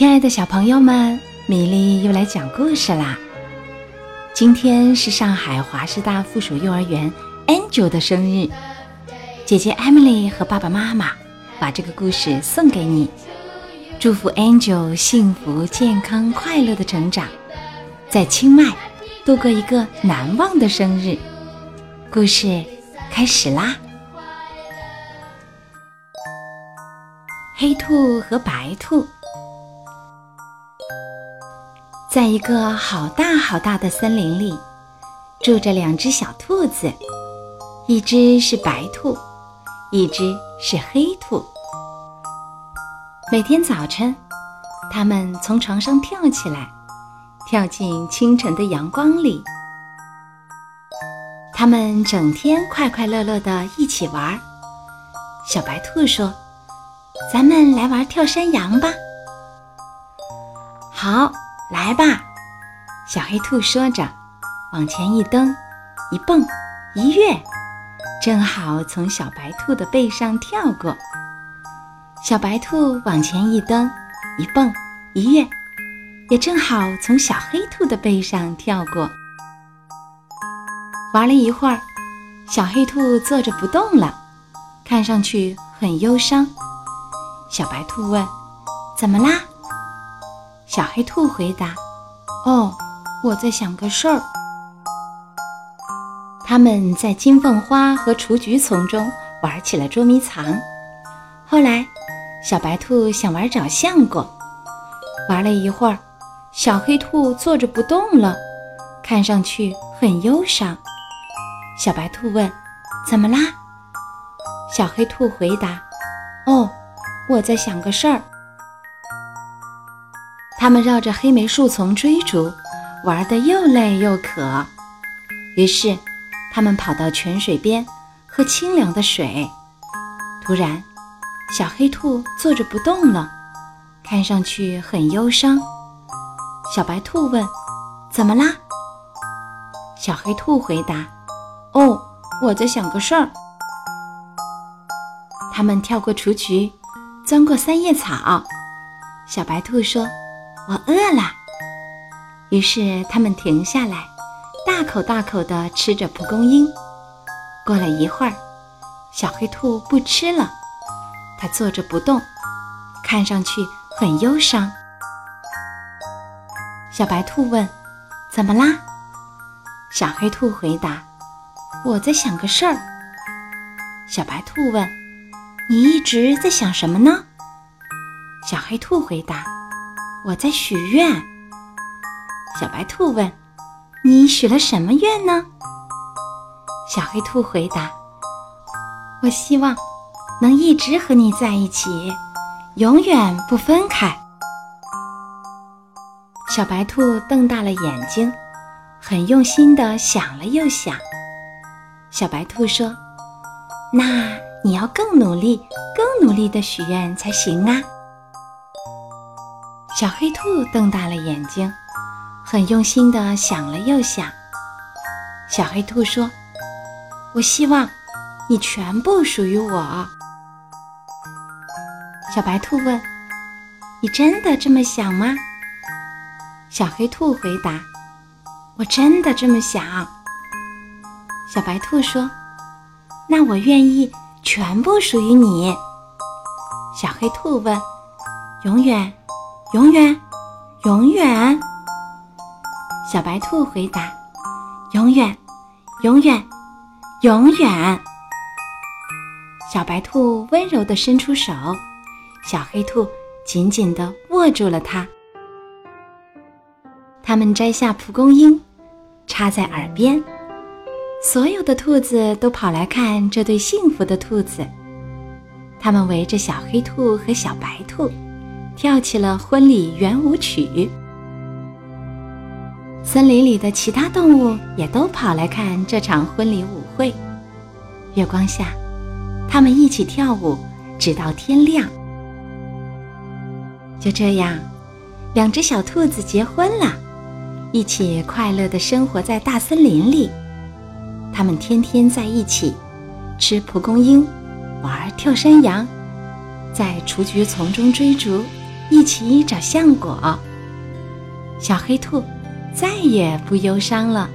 亲爱的小朋友们，米粒又来讲故事啦。今天是上海华师大附属幼儿园 Angel 的生日，姐姐 Emily 和爸爸妈妈把这个故事送给你，祝福 Angel 幸福、健康、快乐的成长，在清迈度过一个难忘的生日。故事开始啦！黑兔和白兔。在一个好大好大的森林里，住着两只小兔子，一只是白兔，一只是黑兔。每天早晨，它们从床上跳起来，跳进清晨的阳光里。它们整天快快乐乐的一起玩。小白兔说：“咱们来玩跳山羊吧。”好。来吧，小黑兔说着，往前一蹬，一蹦，一跃，正好从小白兔的背上跳过。小白兔往前一蹬，一蹦，一跃，也正好从小黑兔的背上跳过。玩了一会儿，小黑兔坐着不动了，看上去很忧伤。小白兔问：“怎么啦？”小黑兔回答：“哦，我在想个事儿。”他们在金凤花和雏菊丛中玩起了捉迷藏。后来，小白兔想玩找相果，玩了一会儿，小黑兔坐着不动了，看上去很忧伤。小白兔问：“怎么啦？”小黑兔回答：“哦，我在想个事儿。”他们绕着黑莓树丛追逐，玩得又累又渴。于是，他们跑到泉水边喝清凉的水。突然，小黑兔坐着不动了，看上去很忧伤。小白兔问：“怎么啦？”小黑兔回答：“哦，我在想个事儿。”他们跳过雏菊，钻过三叶草。小白兔说。我饿了，于是他们停下来，大口大口地吃着蒲公英。过了一会儿，小黑兔不吃了，它坐着不动，看上去很忧伤。小白兔问：“怎么啦？”小黑兔回答：“我在想个事儿。”小白兔问：“你一直在想什么呢？”小黑兔回答。我在许愿。小白兔问：“你许了什么愿呢？”小黑兔回答：“我希望能一直和你在一起，永远不分开。”小白兔瞪大了眼睛，很用心地想了又想。小白兔说：“那你要更努力、更努力地许愿才行啊。”小黑兔瞪大了眼睛，很用心地想了又想。小黑兔说：“我希望你全部属于我。”小白兔问：“你真的这么想吗？”小黑兔回答：“我真的这么想。”小白兔说：“那我愿意全部属于你。”小黑兔问：“永远？”永远，永远。小白兔回答：“永远，永远，永远。”小白兔温柔地伸出手，小黑兔紧紧地握住了它。他们摘下蒲公英，插在耳边，所有的兔子都跑来看这对幸福的兔子。他们围着小黑兔和小白兔。跳起了婚礼圆舞曲。森林里的其他动物也都跑来看这场婚礼舞会。月光下，他们一起跳舞，直到天亮。就这样，两只小兔子结婚了，一起快乐地生活在大森林里。他们天天在一起，吃蒲公英，玩跳山羊，在雏菊丛中追逐。一起找橡果。小黑兔再也不忧伤了。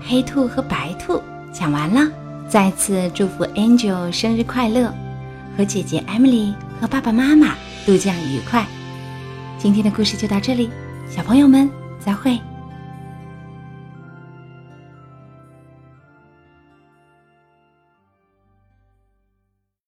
黑兔和白兔讲完了，再次祝福 Angel 生日快乐，和姐姐 Emily 和爸爸妈妈度假愉快。今天的故事就到这里，小朋友们再会。